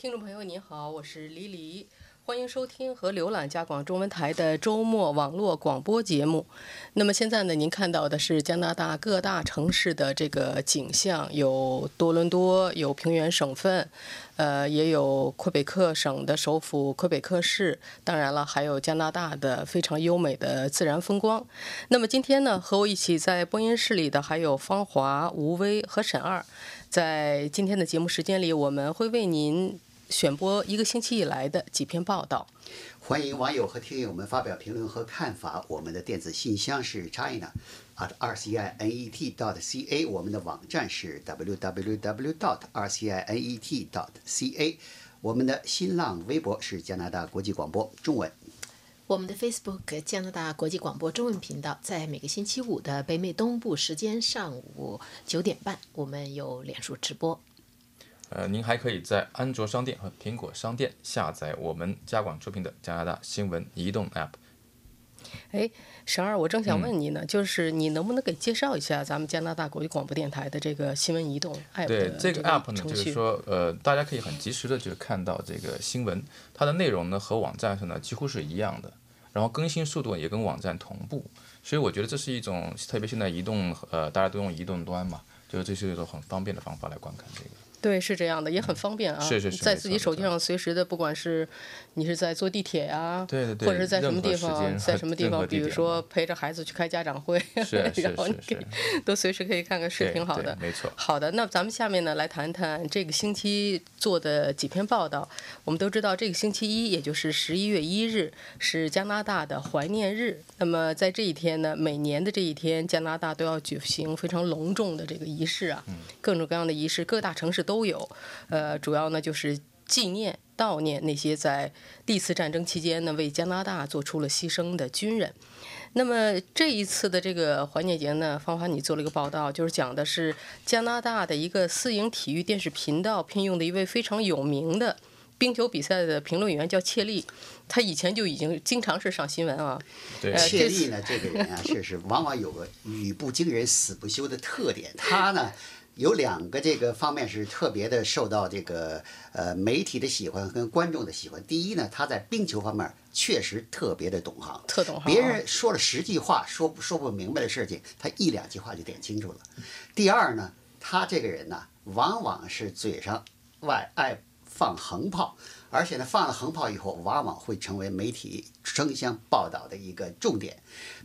听众朋友您好，我是黎黎，欢迎收听和浏览加广中文台的周末网络广播节目。那么现在呢，您看到的是加拿大各大城市的这个景象，有多伦多，有平原省份，呃，也有魁北克省的首府魁北克市，当然了，还有加拿大的非常优美的自然风光。那么今天呢，和我一起在播音室里的还有方华、吴威和沈二。在今天的节目时间里，我们会为您。选播一个星期以来的几篇报道，欢迎网友和听友们发表评论和看法。我们的电子信箱是 china at r c i n e t dot c a，我们的网站是 w w w dot r c i n e t dot c a，我们的新浪微博是加拿大国际广播中文。我们的 Facebook 加拿大国际广播中文频道在每个星期五的北美东部时间上午九点半，我们有脸书直播。呃，您还可以在安卓商店和苹果商店下载我们加广出品的加拿大新闻移动 App。哎，沈二，我正想问你呢，就是你能不能给介绍一下咱们加拿大国际广播电台的这个新闻移动 App？对，这个 App 呢，就是说，呃，大家可以很及时的就看到这个新闻，它的内容呢和网站上呢几乎是一样的，然后更新速度也跟网站同步，所以我觉得这是一种，特别现在移动，呃，大家都用移动端嘛，就是这是一种很方便的方法来观看这个。对，是这样的，也很方便啊，在自己手机上随时的，不管是你是在坐地铁呀，对对对，或者是在什么地方，在什么 地方，比如说陪着孩子去开家长会，然后你 都随时可以看看是挺，好的，没错。好的，那咱们下面呢来谈谈这个星期做的几篇报道。我们都知道，这个星期一，也就是十一月一日，是加拿大的怀念日。那么在这一天呢，每年的这一天，加拿大都要举行非常隆重的这个仪式啊，各种各样的仪式，各大城市。都有，呃，主要呢就是纪念、悼念那些在历次战争期间呢为加拿大做出了牺牲的军人。那么这一次的这个怀念节呢，芳华你做了一个报道，就是讲的是加拿大的一个私营体育电视频道聘用的一位非常有名的冰球比赛的评论员，叫切利。他以前就已经经常是上新闻啊。对，切利呢这个人啊，确实往往有个语不惊人死不休的特点。他呢。有两个这个方面是特别的受到这个呃媒体的喜欢跟观众的喜欢。第一呢，他在冰球方面确实特别的懂行，特懂行。别人说了十句话说说不明白的事情，他一两句话就点清楚了。第二呢，他这个人呢，往往是嘴上外爱放横炮。而且呢，放了横炮以后，往往会成为媒体争相报道的一个重点。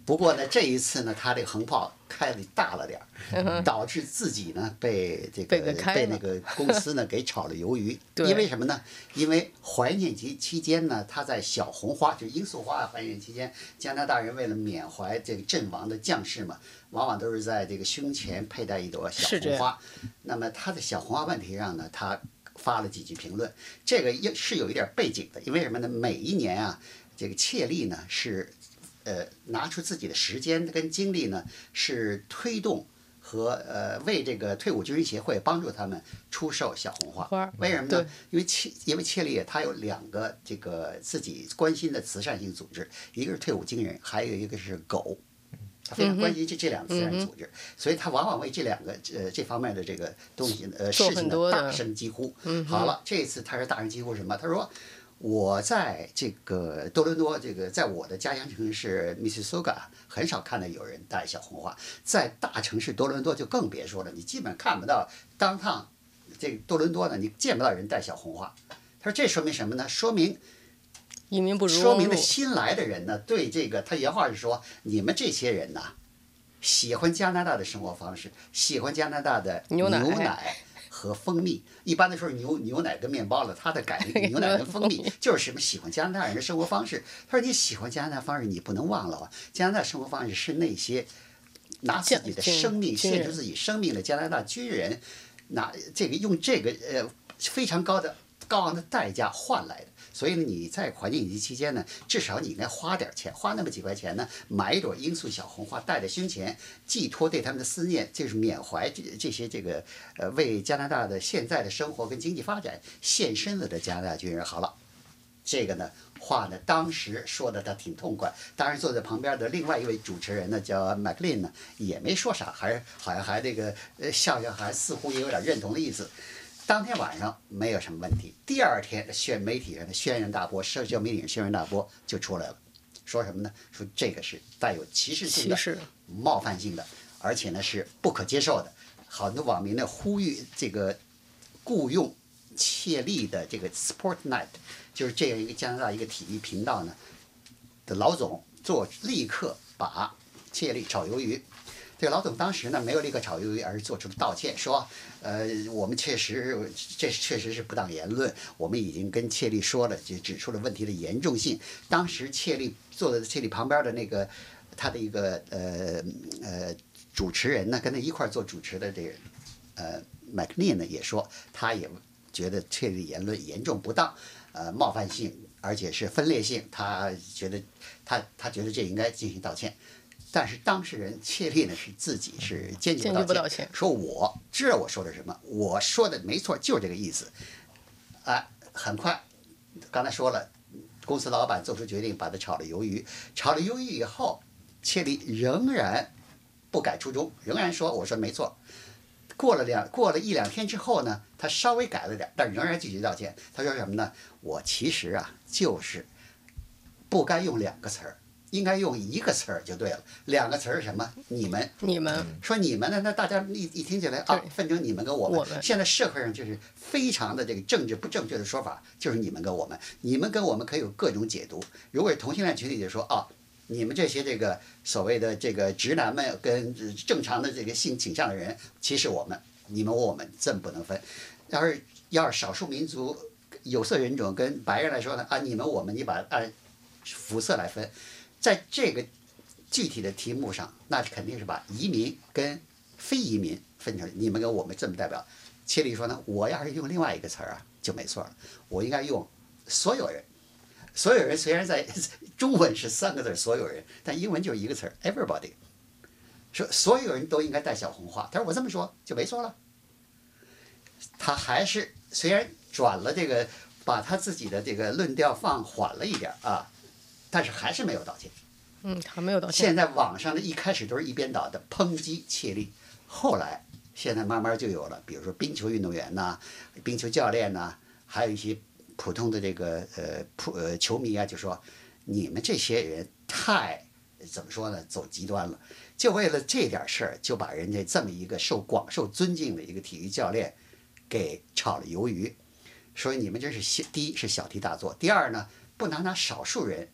不过呢，这一次呢，他这个横炮开的大了点儿，导致自己呢被这个被那个公司呢给炒了鱿鱼。因为什么呢？因为怀念节期间呢，他在小红花，就罂粟花怀念期间，加拿大人为了缅怀这个阵亡的将士嘛，往往都是在这个胸前佩戴一朵小红花。那么他的小红花问题上呢，他。发了几句评论，这个也是有一点背景的，因为什么呢？每一年啊，这个切利呢是，呃，拿出自己的时间跟精力呢，是推动和呃为这个退伍军人协会帮助他们出售小红花。为什么呢？因为切因为切利他有两个这个自己关心的慈善性组织，一个是退伍军人，还有一个是狗。他非常关心这这两个慈善组织，所以他往往为这两个呃这方面的这个东西呃事情呢大声疾呼。好了，这次他是大声疾呼什么？他说：“我在这个多伦多，这个在我的家乡城市 Mississauga 很少看到有人戴小红花，在大城市多伦多就更别说了，你基本看不到当趟这个多伦多呢，你见不到人戴小红花。”他说：“这说明什么呢？说明。”移民不如说明了新来的人呢，对这个他原话是说：“你们这些人呐，喜欢加拿大的生活方式，喜欢加拿大的牛奶和蜂蜜。一般的时候，牛牛奶跟面包了，他的改 牛奶跟蜂蜜就是什么喜欢加拿大人的生活方式。他说你喜欢加拿大方式，你不能忘了啊，加拿大生活方式是那些拿自己的生命献出自己生命的加拿大军人，拿这个用这个呃非常高的高昂的代价换来的。”所以呢，你在怀念节期间呢，至少你应该花点钱，花那么几块钱呢，买一朵罂粟小红花戴在胸前，寄托对他们的思念，就是缅怀这这些这个呃为加拿大的现在的生活跟经济发展献身了的加拿大军人。好了，这个呢话呢当时说的他挺痛快，当然坐在旁边的另外一位主持人呢叫麦克林呢也没说啥，还是好像还这个呃笑笑，还似乎也有点认同的意思。当天晚上没有什么问题，第二天宣媒体上的轩然大波，社交媒体上轩然大波就出来了，说什么呢？说这个是带有歧视性的、冒犯性的，而且呢是不可接受的。很多网民呢呼吁这个雇佣切利的这个 Sport Night，就是这样一个加拿大一个体育频道呢的老总做立刻把切利炒鱿鱼。这个老总当时呢没有立刻炒鱿鱼，而是做出了道歉，说，呃，我们确实这确实是不当言论，我们已经跟切利说了，就指出了问题的严重性。当时切利坐在切利旁边的那个他的一个呃呃主持人呢，跟他一块儿做主持的这个呃麦克尼呢也说，他也觉得切利言论严重不当，呃冒犯性，而且是分裂性，他觉得他他觉得这应该进行道歉。但是当事人切利呢是自己是坚决不道歉说我知道我说的什么，我说的没错，就是这个意思。啊，很快，刚才说了，公司老板做出决定，把他炒了鱿鱼。炒了鱿鱼以后，切利仍然不改初衷，仍然说我说没错。过了两过了一两天之后呢，他稍微改了点，但仍然拒绝道歉。他说什么呢？我其实啊，就是不该用两个词儿，应该用一个词儿就对了。两个词儿是什么？你们。你们说你们呢？那大家一一听起来啊，分成你们跟我们。现在社会上就是非常的这个政治不正确的说法，就是你们跟我们，你们跟我们可以有各种解读。如果是同性恋群体，就说啊，你们这些这个所谓的这个直男们跟呃正常的这个性倾向的人歧视我们，你们我们真不能分。要是要是少数民族、有色人种跟白人来说呢，啊，你们我们，你把按肤色来分，在这个具体的题目上，那肯定是把移民跟非移民分成你们跟我们这么代表。切利说呢，我要是用另外一个词儿啊，就没错了，我应该用所有人。所有人虽然在中文是三个字儿“所有人”，但英文就是一个词儿 “everybody”。说所有人都应该戴小红花，他说我这么说就没错了。他还是虽然转了这个，把他自己的这个论调放缓了一点儿啊，但是还是没有道歉。嗯，还没有道歉。现在网上的一开始都是一边倒的抨击切利，后来现在慢慢就有了，比如说冰球运动员呐、冰球教练呐、还有一些普通的这个呃普呃球迷啊，就说你们这些人太怎么说呢，走极端了，就为了这点事儿就把人家这么一个受广受尊敬的一个体育教练给炒了鱿鱼，所以你们这是小第一是小题大做，第二呢不拿拿少数人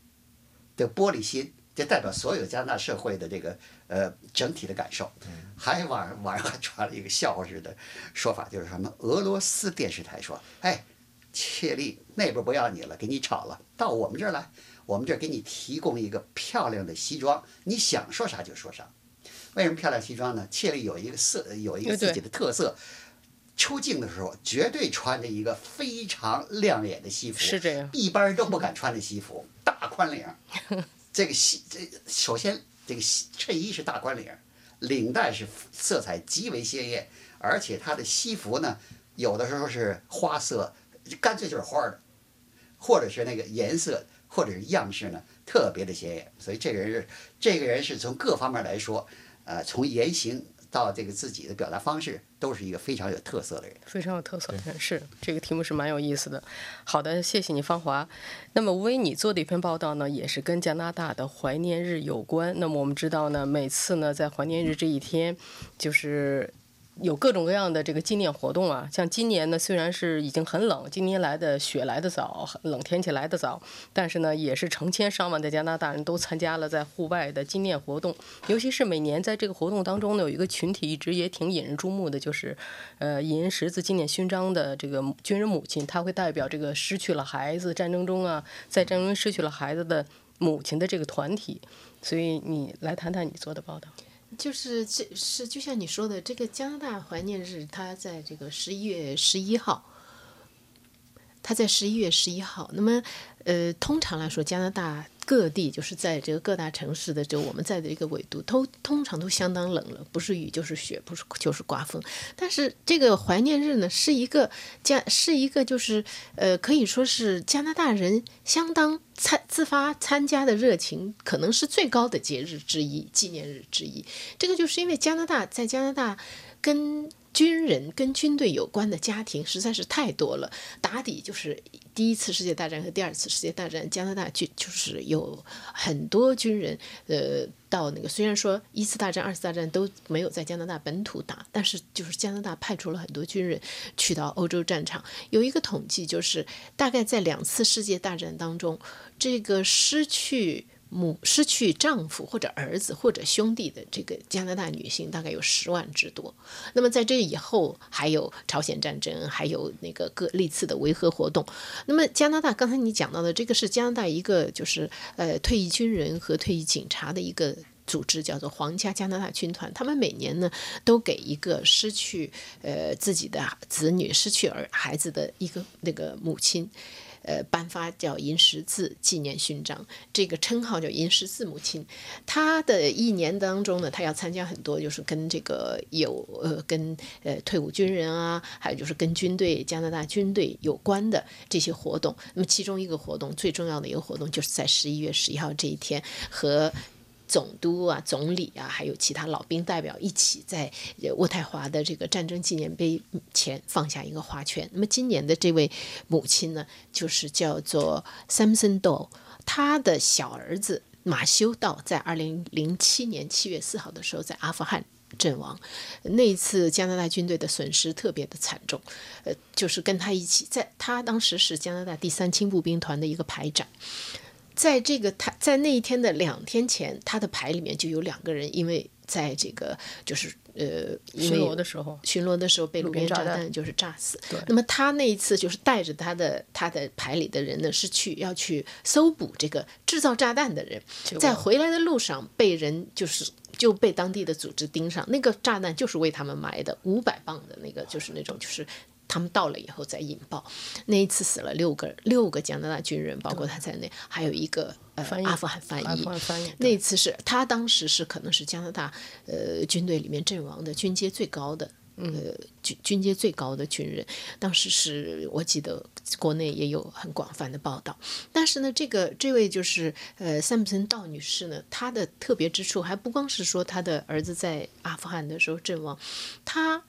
的玻璃心。这代表所有加拿大社会的这个呃整体的感受，还网上网上还传了一个笑话式的说法，就是什么俄罗斯电视台说，哎，切利那边不要你了，给你炒了，到我们这儿来，我们这儿给你提供一个漂亮的西装，你想说啥就说啥。为什么漂亮西装呢？切利有一个色，有一个自己的特色。出镜的时候，绝对穿着一个非常亮眼的西服，是这样一般人都不敢穿的西服，大宽领。这个西这首先这个西衬衣是大宽领，领带是色彩极为鲜艳，而且它的西服呢，有的时候是花色，干脆就是花儿的，或者是那个颜色或者是样式呢特别的鲜艳。所以这个人是这个人是从各方面来说，呃，从言行到这个自己的表达方式，都是一个非常有特色的人。非常有特色的人是这个题目是蛮有意思的。好的，谢谢你，芳华。那么，吴威，你做的一篇报道呢，也是跟加拿大的怀念日有关。那么我们知道呢，每次呢在怀念日这一天，就是。有各种各样的这个纪念活动啊，像今年呢，虽然是已经很冷，今年来的雪来的早，冷天气来的早，但是呢，也是成千上万的加拿大人都参加了在户外的纪念活动。尤其是每年在这个活动当中呢，有一个群体一直也挺引人注目的，就是，呃，银十字纪念勋章的这个军人母亲，她会代表这个失去了孩子战争中啊，在战争中失去了孩子的母亲的这个团体。所以你来谈谈你做的报道。就是这是就像你说的，这个加拿大怀念日，它在这个十一月十一号，它在十一月十一号。那么，呃，通常来说，加拿大各地就是在这个各大城市的这我们在的一个纬度，都通常都相当冷了，不是雨就是雪，不是就是刮风。但是这个怀念日呢，是一个加是一个就是呃，可以说是加拿大人相当参自发参加的热情，可能是最高的节日之一、纪念日之一。这个就是因为加拿大在加拿大跟军人跟军队有关的家庭实在是太多了，打底就是第一次世界大战和第二次世界大战，加拿大就就是有很多军人，呃，到那个虽然说一次大战、二次大战都没有在加拿大本土打，但是就是加拿大派出了很多军人去到欧洲战场。有一个统计就是，大概在两次世界大战当中，这个失去。母失去丈夫或者儿子或者兄弟的这个加拿大女性大概有十万之多。那么在这以后还有朝鲜战争，还有那个各历次的维和活动。那么加拿大刚才你讲到的这个是加拿大一个就是呃退役军人和退役警察的一个。组织叫做皇家加拿大军团，他们每年呢都给一个失去呃自己的子女、失去儿孩子的一个那个母亲，呃颁发叫银十字纪念勋章，这个称号叫银十字母亲。她的一年当中呢，她要参加很多就是跟这个有呃跟呃退伍军人啊，还有就是跟军队加拿大军队有关的这些活动。那么其中一个活动最重要的一个活动，就是在十一月十一号这一天和。总督啊、总理啊，还有其他老兵代表一起在渥太华的这个战争纪念碑前放下一个花圈。那么今年的这位母亲呢，就是叫做 Samson Doe，他的小儿子马修道在二零零七年七月四号的时候在阿富汗。阵亡，那一次加拿大军队的损失特别的惨重，呃，就是跟他一起，在他当时是加拿大第三轻步兵团的一个排长。在这个他在那一天的两天前，他的牌里面就有两个人，因为在这个就是呃巡逻的时候，巡逻的时候被路边炸弹就是炸死。那么他那一次就是带着他的他的牌里的人呢，是去要去搜捕这个制造炸弹的人，在回来的路上被人就是就被当地的组织盯上，那个炸弹就是为他们埋的，五百磅的那个就是那种就是。他们到了以后再引爆，那一次死了六个六个加拿大军人，包括他在内，还有一个呃阿富汗翻译。那一次是他当时是可能是加拿大呃军队里面阵亡的军阶最高的呃军军阶最高的军人。当时是我记得国内也有很广泛的报道。但是呢，这个这位就是呃三普森道女士呢，她的特别之处还不光是说她的儿子在阿富汗的时候阵亡，她。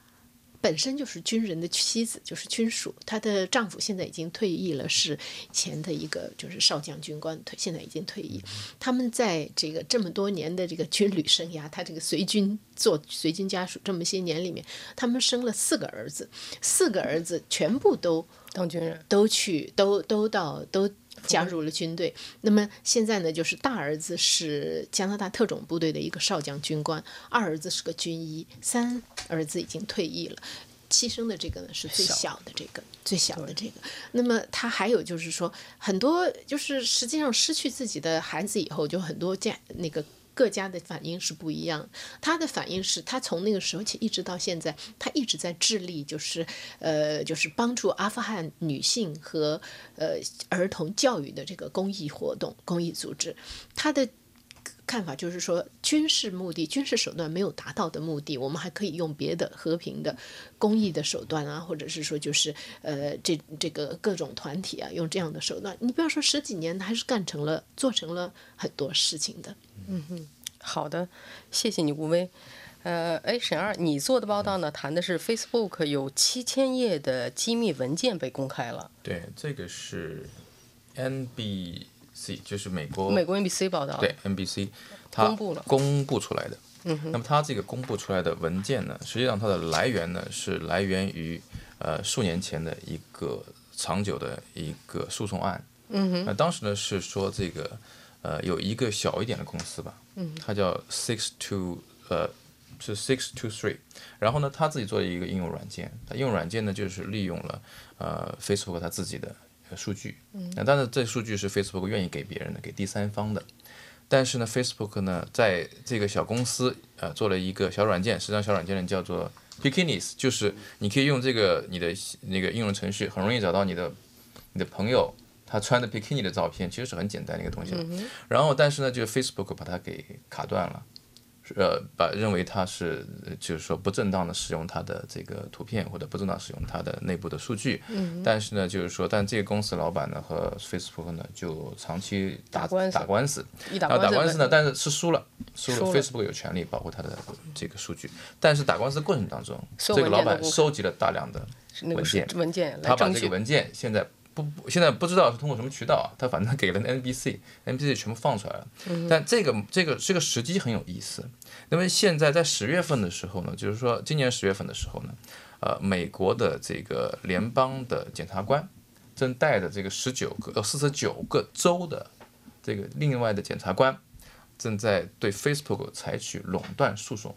本身就是军人的妻子，就是军属。她的丈夫现在已经退役了，是前的一个就是少将军官，退现在已经退役。他们在这个这么多年的这个军旅生涯，他这个随军做随军家属这么些年里面，他们生了四个儿子，四个儿子全部都当军人，都去都都到都。加入了军队，那么现在呢，就是大儿子是加拿大特种部队的一个少将军官，二儿子是个军医，三儿子已经退役了，牺牲的这个呢是最小的这个最小的这个。那么他还有就是说，很多就是实际上失去自己的孩子以后，就很多家那个。各家的反应是不一样。他的反应是他从那个时候起一直到现在，他一直在致力，就是呃，就是帮助阿富汗女性和呃儿童教育的这个公益活动、公益组织。他的看法就是说，军事目的、军事手段没有达到的目的，我们还可以用别的和平的、公益的手段啊，或者是说，就是呃，这这个各种团体啊，用这样的手段。你不要说十几年，还是干成了、做成了很多事情的。嗯哼，好的，谢谢你，吴威。呃，哎，沈二，你做的报道呢，谈的是 Facebook 有七千页的机密文件被公开了。对，这个是 NBC，就是美国美国 NBC 报道。对，NBC，它公布了，公布出来的。嗯哼。那么它这个公布出来的文件呢，实际上它的来源呢是来源于呃数年前的一个长久的一个诉讼案。嗯哼。那当时呢是说这个。呃，有一个小一点的公司吧，嗯它叫 Six Two，呃，是 Six Two Three。然后呢，他自己做了一个应用软件，它应用软件呢就是利用了呃 Facebook 它自己的数据，那但是这数据是 Facebook 愿意给别人的，给第三方的。但是呢，Facebook 呢在这个小公司呃做了一个小软件，实际上小软件呢叫做 p i k i n i s 就是你可以用这个你的那个应用程序，很容易找到你的你的朋友。他穿的 bikini 的照片其实是很简单的一个东西了，然后但是呢，就 Facebook 把它给卡断了，呃，把认为它是呃就是说不正当的使用它的这个图片或者不正当使用它的内部的数据。嗯。但是呢，就是说，但这个公司老板呢和 Facebook 呢就长期打打官司打官司，一打然后打官司呢，但是是输了，输了。Facebook 有权利保护它的这个数据，但是打官司过程当中，这个老板收集了大量的文件他把这个。文件现在不不现在不知道是通过什么渠道啊，他反正给了 NBC，NBC 全部放出来了。但这个这个这个时机很有意思，那么现在在十月份的时候呢，就是说今年十月份的时候呢，呃，美国的这个联邦的检察官正带着这个十九个呃四十九个州的这个另外的检察官正在对 Facebook 采取垄断诉讼。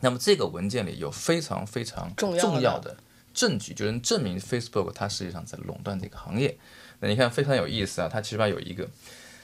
那么这个文件里有非常非常重要的证据，就能证明 Facebook 它实际上在垄断这个行业。那你看非常有意思啊，它起码有一个，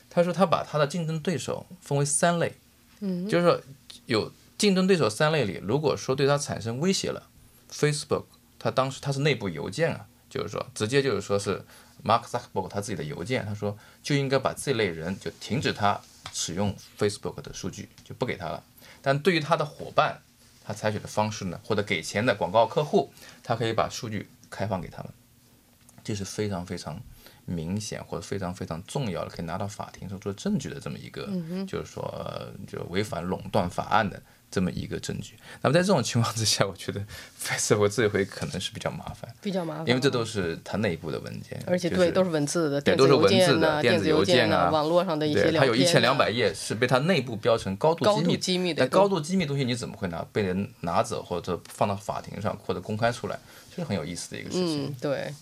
他说他把他的竞争对手分为三类，嗯，就是说有竞争对手三类里，如果说对他产生威胁了，Facebook 他当时他是内部邮件啊，就是说直接就是说是 Mark Zuckerberg 他自己的邮件，他说就应该把这类人就停止他使用 Facebook 的数据，就不给他了。但对于他的伙伴，他采取的方式呢，或者给钱的广告客户，他可以把数据开放给他们，这是非常非常明显或者非常非常重要的，可以拿到法庭上做证据的这么一个，就是说呃就违反垄断法案的这么一个证据。那么在这种情况之下，我觉得 Facebook 这回可能是比较麻烦，比较麻烦，因为这都是它内部的文件，而且对、就是都是文字的，对，都是文字、的电子邮邮件啊，网络上的一些对，它有一千两百页是被它内部标成高度机密的但高度机密东西你怎么会拿被人拿走或者放到法庭上或者公开出来，这是很有意思的一个事情。嗯，对，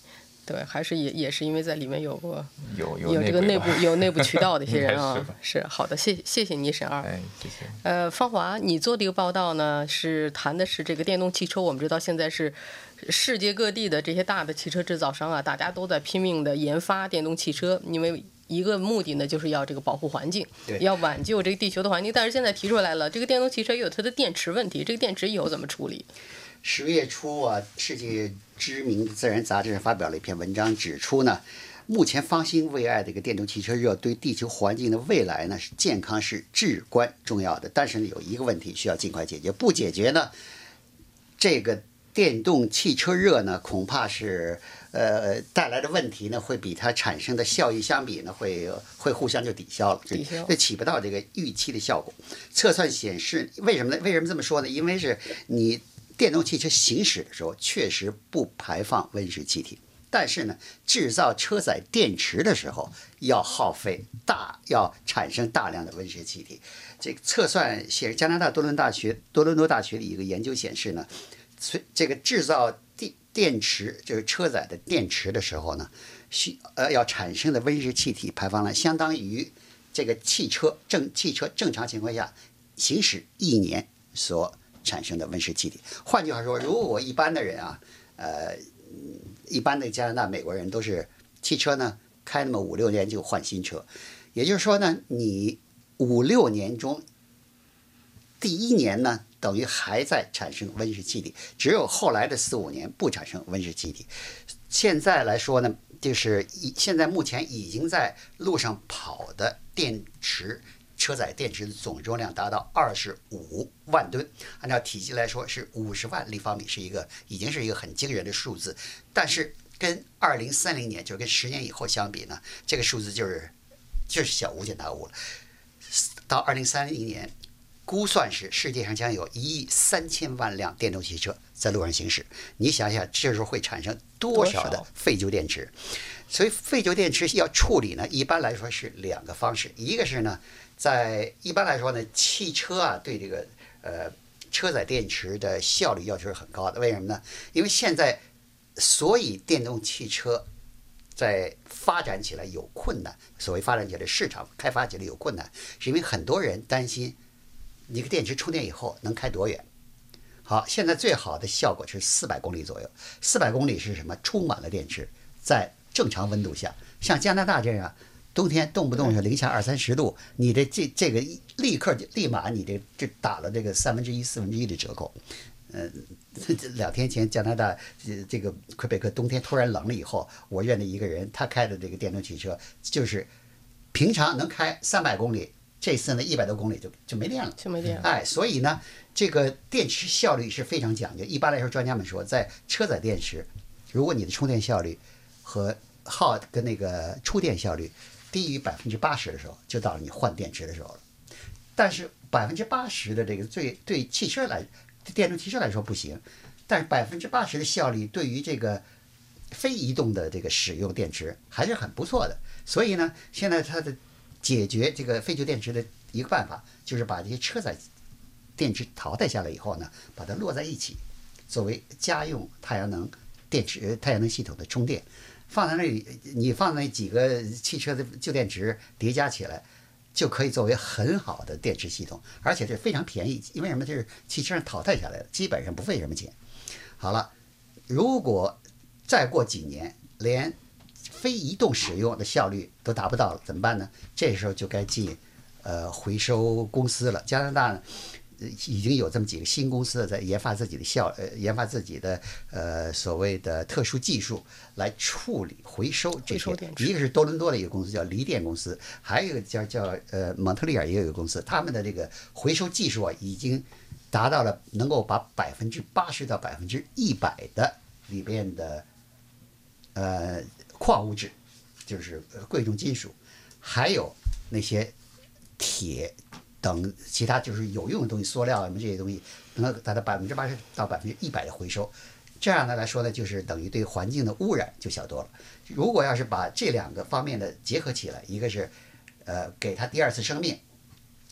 对，还是也也是因为在里面有过有有这个内部有内部渠道的一些人 啊是，是好的，谢谢谢你沈二。哎，谢谢。呃，芳华，你做这个报道呢，是谈的是这个电动汽车。我们知道现在是世界各地的这些大的汽车制造商啊，大家都在拼命的研发电动汽车，因为一个目的呢，就是要这个保护环境，要挽救这个地球的环境。但是现在提出来了，这个电动汽车也有它的电池问题，这个电池以后怎么处理？十月初啊，世界知名的《自然》杂志上发表了一篇文章，指出呢，目前方兴未艾的一个电动汽车热对地球环境的未来呢是健康是至关重要的。但是呢，有一个问题需要尽快解决，不解决呢，这个电动汽车热呢，恐怕是呃带来的问题呢，会比它产生的效益相比呢，会会互相就抵消了，抵消这起不到这个预期的效果。测算显示，为什么呢？为什么这么说呢？因为是你电动汽车行驶的时候确实不排放温室气体，但是呢，制造车载电池的时候要耗费大，要产生大量的温室气体。这个测算显示，加拿大多伦大学多伦多大学的一个研究显示呢，随这个制造电电池就是车载的电池的时候呢，需呃要产生的温室气体排放量相当于这个汽车正汽车正常情况下行驶一年所产生的温室气体。换句话说，如果一般的人啊，呃，一般的加拿大、美国人都是汽车呢开那么五六年就换新车，也就是说呢，你五六年中第一年呢，等于还在产生温室气体，只有后来的四五年不产生温室气体。现在来说呢，就是已现在目前已经在路上跑的电池。车载电池的总重量达到二十五万吨，按照体积来说是五十万立方米，是一个已经是一个很惊人的数字。但是跟二零三零年，就是跟十年以后相比呢，这个数字就是就是小巫见大巫了。到二零三零年，估算是世界上将有一亿三千万辆电动汽车在路上行驶。你想想，这时候会产生多少的废旧电池？所以废旧电池要处理呢，一般来说是两个方式，一个是呢，在一般来说呢，汽车啊对这个呃车载电池的效率要求是很高的。为什么呢？因为现在所以电动汽车在发展起来有困难，所谓发展起来市场开发起来有困难，是因为很多人担心一个电池充电以后能开多远。好，现在最好的效果是四百公里左右。四百公里是什么？充满了电池，在正常温度下，像加拿大这样，冬天动不动就零下二三十度，你的这这个一立刻就立马你这这打了这个三分之一、四分之一的折扣。嗯，这两天前加拿大这这个魁北克冬天突然冷了以后，我认识一个人，他开的这个电动汽车就是平常能开三百公里，这次呢一百多公里就就没电了。就没电了。哎，所以呢，这个电池效率是非常讲究。一般来说，专家们说，在车载电池，如果你的充电效率和耗跟那个出电效率低于百分之八十的时候，就到了你换电池的时候了。但是百分之八十的这个最对汽车来，电动汽车来说不行，但是百分之八十的效率对于这个非移动的这个使用电池还是很不错的。所以呢，现在它的解决这个废旧电池的一个办法，就是把这些车载电池淘汰下来以后呢，把它摞在一起，作为家用太阳能电池、太阳能系统的充电，放在那里，你放那几个汽车的旧电池叠加起来，就可以作为很好的电池系统，而且这非常便宜，因为什么？这是汽车上淘汰下来的，基本上不费什么钱。好了，如果再过几年连非移动使用的效率都达不到了，怎么办呢？这时候就该进呃回收公司了。加拿大呢，已经有这么几个新公司在研发自己的效呃研发自己的呃所谓的特殊技术来处理回收这些电。池一个是多伦多的一个公司叫锂电公司，还有一个叫叫呃蒙特利尔也有一个公司，他们的这个回收技术啊已经达到了能够把百分之八十到百分之一百的里边的呃矿物质，就是呃贵重金属，还有那些铁等其他就是有用的东西，塑料啊什么这些东西，能够达到百分之八十到百分之一百的回收。这样呢来说呢，就是等于对环境的污染就小多了。如果要是把这两个方面的结合起来，一个是呃给它第二次生命，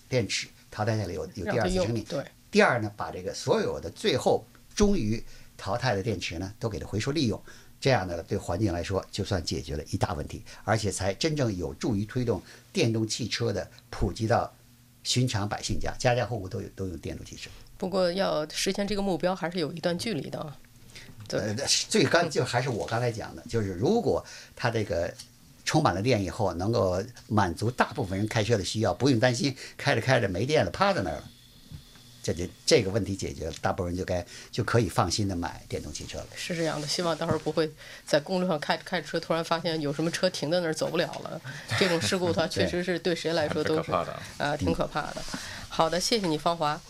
电池淘汰下来有有第二次生命，对，第二呢，把这个所有的最后终于淘汰的电池呢，都给它回收利用，这样呢，对环境来说就算解决了一大问题，而且才真正有助于推动电动汽车的普及到寻常百姓家，家家户户都有都用电动汽车。不过要实现这个目标，还是有一段距离的呃，最刚就还是我刚才讲的，就是如果它这个充满了电以后，能够满足大部分人开车的需要，不用担心开着开着没电了趴在那儿了，这就这个问题解决了，大部分人就该就可以放心的买电动汽车了。是这样的，希望到时候不会在公路上开着开着车，突然发现有什么车停在那儿走不了了。这种事故的话，确实是对谁来说都是啊，挺可怕的。好的，谢谢你，芳华。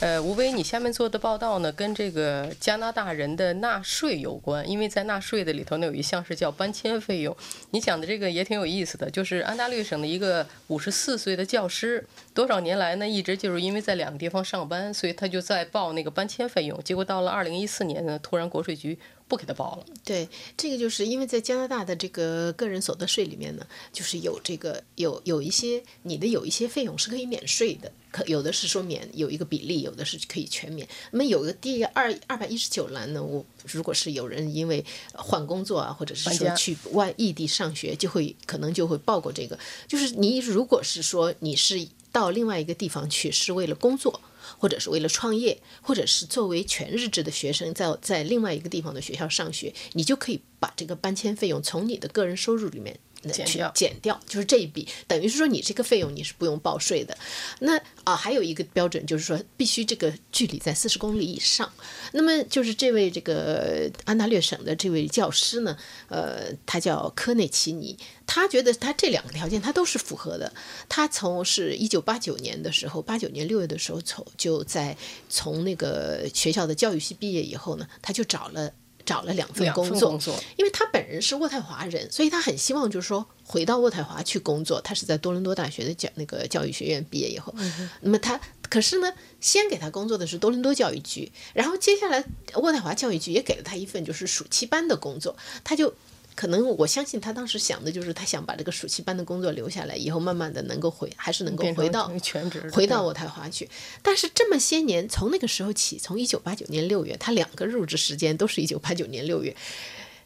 呃，吴威，你下面做的报道呢，跟这个加拿大人的纳税有关，因为在纳税的里头呢，有一项是叫搬迁费用。你讲的这个也挺有意思的，就是安大略省的一个五十四岁的教师，多少年来呢，一直就是因为在两个地方上班，所以他就在报那个搬迁费用。结果到了二零一四年呢，突然国税局不给他报了。对，这个就是因为在加拿大的这个个人所得税里面呢，就是有这个有有一些你的有一些费用是可以免税的，可有的是说免有一个比例，有的是可以全免。那么有个第二二百一十九栏呢，我如果是有人因为换工作啊，或者是说去外异地上学，就会可能就会报过这个。就是你如果是说你是到另外一个地方去是为了工作。或者是为了创业，或者是作为全日制的学生在在另外一个地方的学校上学，你就可以把这个搬迁费用从你的个人收入里面呃去减掉减掉，就是这一笔，等于是说你这个费用你是不用报税的。那啊，还有一个标准就是说，必须这个距离在四十公里以上。那么就是这位这个安大略省的这位教师呢，呃，他叫科内奇尼，他觉得他这两个条件他都是符合的。他从是一九八九年的时候，八九年六月的时候从就在从那个学校的教育系毕业以后呢，他就找了找了两份工作，工作因为他本人是渥太华人，所以他很希望就是说回到渥太华去工作。他是在多伦多大学的教那个教育学院毕业以后，那么他可是呢，先给他工作的是多伦多教育局，然后接下来渥太华教育局也给了他一份就是暑期班的工作，他就。可能我相信他当时想的就是他想把这个暑期班的工作留下来，以后慢慢的能够回，还是能够回到全职回到渥太华去。但是这么些年，从那个时候起，从一九八九年六月，他两个入职时间都是一九八九年六月。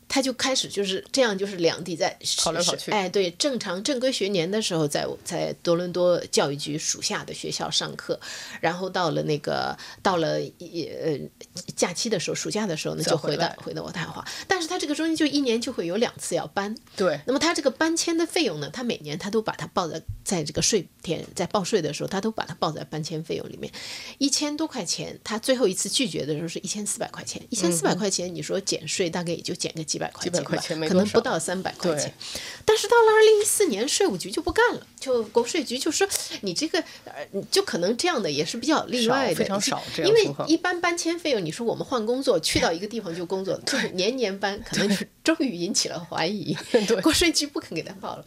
他就开始就是这样，就是两地在跑来跑去。哎，对，正常正规学年的时候在，在多伦多教育局属下的学校上课，然后到了那个到了呃假期的时候，暑假的时候呢，就回到回到渥太华。但是他这个中间就一年就会有两次要搬，对，那么他这个搬迁的费用呢，他每年他都把它报在在这个税填在报税的时候，他都把它报在搬迁费用里面，一千多块钱。他最后一次拒绝的时候是一千四百块钱，一千四百块钱，你说减税大概也就减个几几百块钱吧，块钱没可能不到三百块对。钱。但是到了二零一四年，税务局就不干了，就国税局就说你这个呃，就可能这样的也是比较例外的，非常少这样因为一般搬迁费用，你说我们换工作去到一个地方就工作，就是年年搬，可能是终于引起了怀疑，对。国税局不肯给他报了。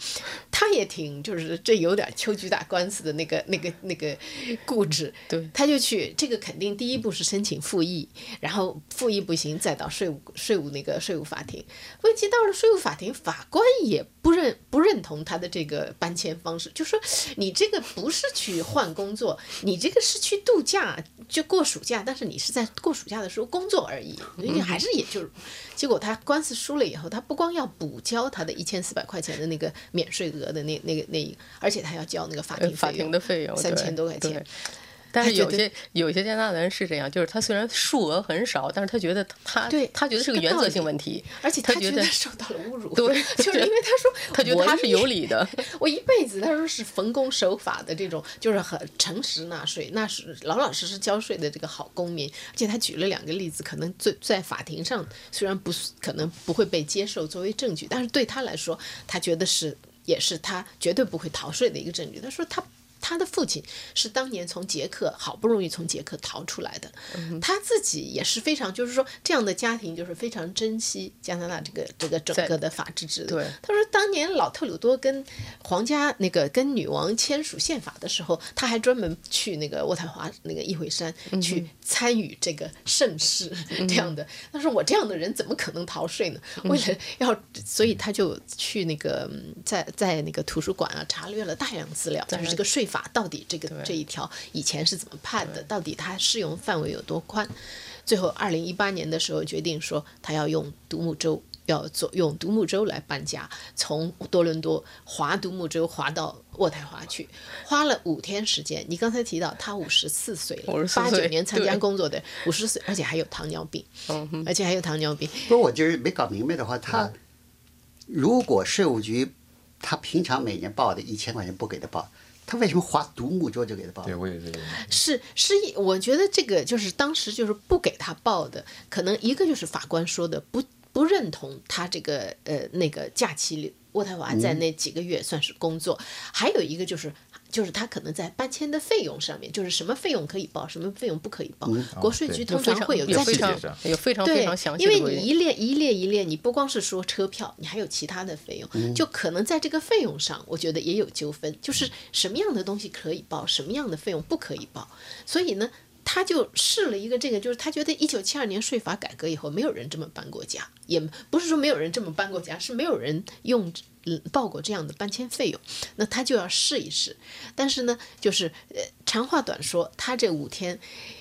他也挺就是这有点秋菊打官司的那个那个那个固执，对他就去这个肯定第一步是申请复议，然后复议不行再到税务税务那个税务法庭。问题到了税务法庭，法官也不认不认同他的这个搬迁方式，就说你这个不是去换工作，你这个是去度假，就过暑假，但是你是在过暑假的时候工作而已，你还是也就是。结果他官司输了以后，他不光要补交他的一千四百块钱的那个免税额的那那个那一，而且他要交那个法庭呃法庭的费用三千多块钱。但是有些有些加拿大人是这样，就是他虽然数额很少，但是他觉得他对他觉得是个原则性问题，而且他觉得受到了侮辱，对 就是因为他说他觉得他是有理的，我一辈子他说是奉公守法的这种，就是很诚实纳税，那是老老实实交税的这个好公民。而且他举了两个例子，可能在在法庭上虽然不是可能不会被接受作为证据，但是对他来说，他觉得是也是他绝对不会逃税的一个证据。他说他。他的父亲是当年从捷克好不容易从捷克逃出来的，他自己也是非常，就是说这样的家庭就是非常珍惜加拿大这个这个整个的法治制度。对。他说当年老特鲁多跟皇家那个跟女王签署宪法的时候，他还专门去那个渥太华那个议会山去参与这个盛事，这样的。他说我这样的人怎么可能逃税呢？为了要，所以他就去那个嗯在在那个图书馆啊查阅了大量资料，就是这个税法到底这个这一条以前是怎么判的，到底它适用范围有多宽。最后，二零一八年的时候决定说，他要用独木舟，要做用独木舟来搬家，从多伦多划独木舟划到渥太华去，花了五天时间。你刚才提到他五十四岁了，54八九岁年参加工作的五十岁，而且还有糖尿病，嗯而且还有糖尿病。不是，我就是没搞明白的话，他如果税务局他平常每年报的一千块钱不给他报，他为什么划独木舟就给他报？对，我也是。是是一，我觉得这个就是当时就是不给他报的，可能一个就是法官说的不不认同他这个呃那个假期里渥太华在那几个月算是工作，还有一个就是。就是他可能在搬迁的费用上面，就是什么费用可以报，什么费用不可以报。国税局通常有非常会有在非常细节上有非常非对常详，细因为你。一列一列一列，你不光是说车票，你还有其他的费用，就可能在这个费用上，我觉得也有纠纷，就是什么样的东西可以报，什么样的费用不可以报。所以呢，他就试了一个这个，就是他觉得一九七二年税法改革以后，没有人这么搬过家，也不是说没有人这么搬过家，是没有人用。嗯，报过这样的搬迁费用，那他就要试一试。但是呢，就是呃，长话短说，他这五天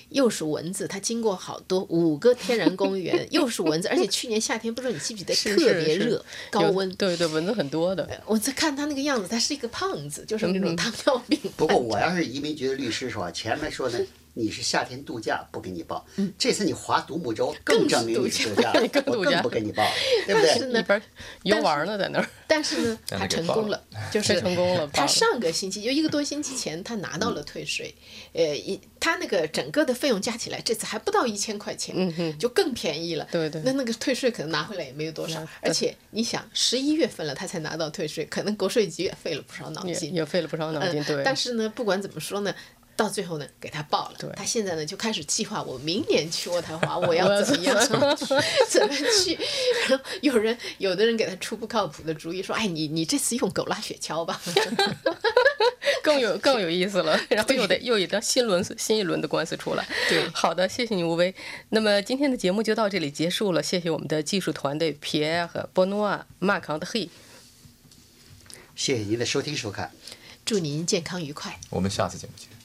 又是蚊子，他经过好多五个天然公园，又是蚊子，而且去年夏天不知道你记不记得是特是是别热，高温。对对，蚊子很多的。我在看他那个样子，他是一个胖子，就是那嗯种糖尿病。不过我要是移民局的律师是吧，前面说呢，你是夏天度假不给你报，这次你划独木舟更证明你是度假，我更度假更不给你报，对不对？但是呢一边游玩呢，在那儿，但是呢，他成功了，就是成功了他上个星期就一个多星期前，他拿到了退税，呃，一他那个整个的费用加起来，这次还不到一千块钱，就更便宜了。对对那那个退税可能拿回来也没有多少，而且你想，十一月份了他才拿到退税，可能国税局也费了不少脑筋。也费了不少脑筋。嗯，对，但是呢，不管怎么说呢。到最后呢，给他报了。他现在呢就开始计划，我明年去渥太华，我要怎么样，怎么去。然后有人，有的人给他出不靠谱的主意，说：“哎，你你这次用狗拉雪橇吧。更有更有意思了，然后又得又一张新轮新一轮的官司出来。对好的，谢谢你吴威。那么今天的节目就到这里结束了，谢谢我们的技术团队皮埃和波诺瓦、马康的黑。谢谢您的收听收看。”祝您健康愉快。我们下次节目见。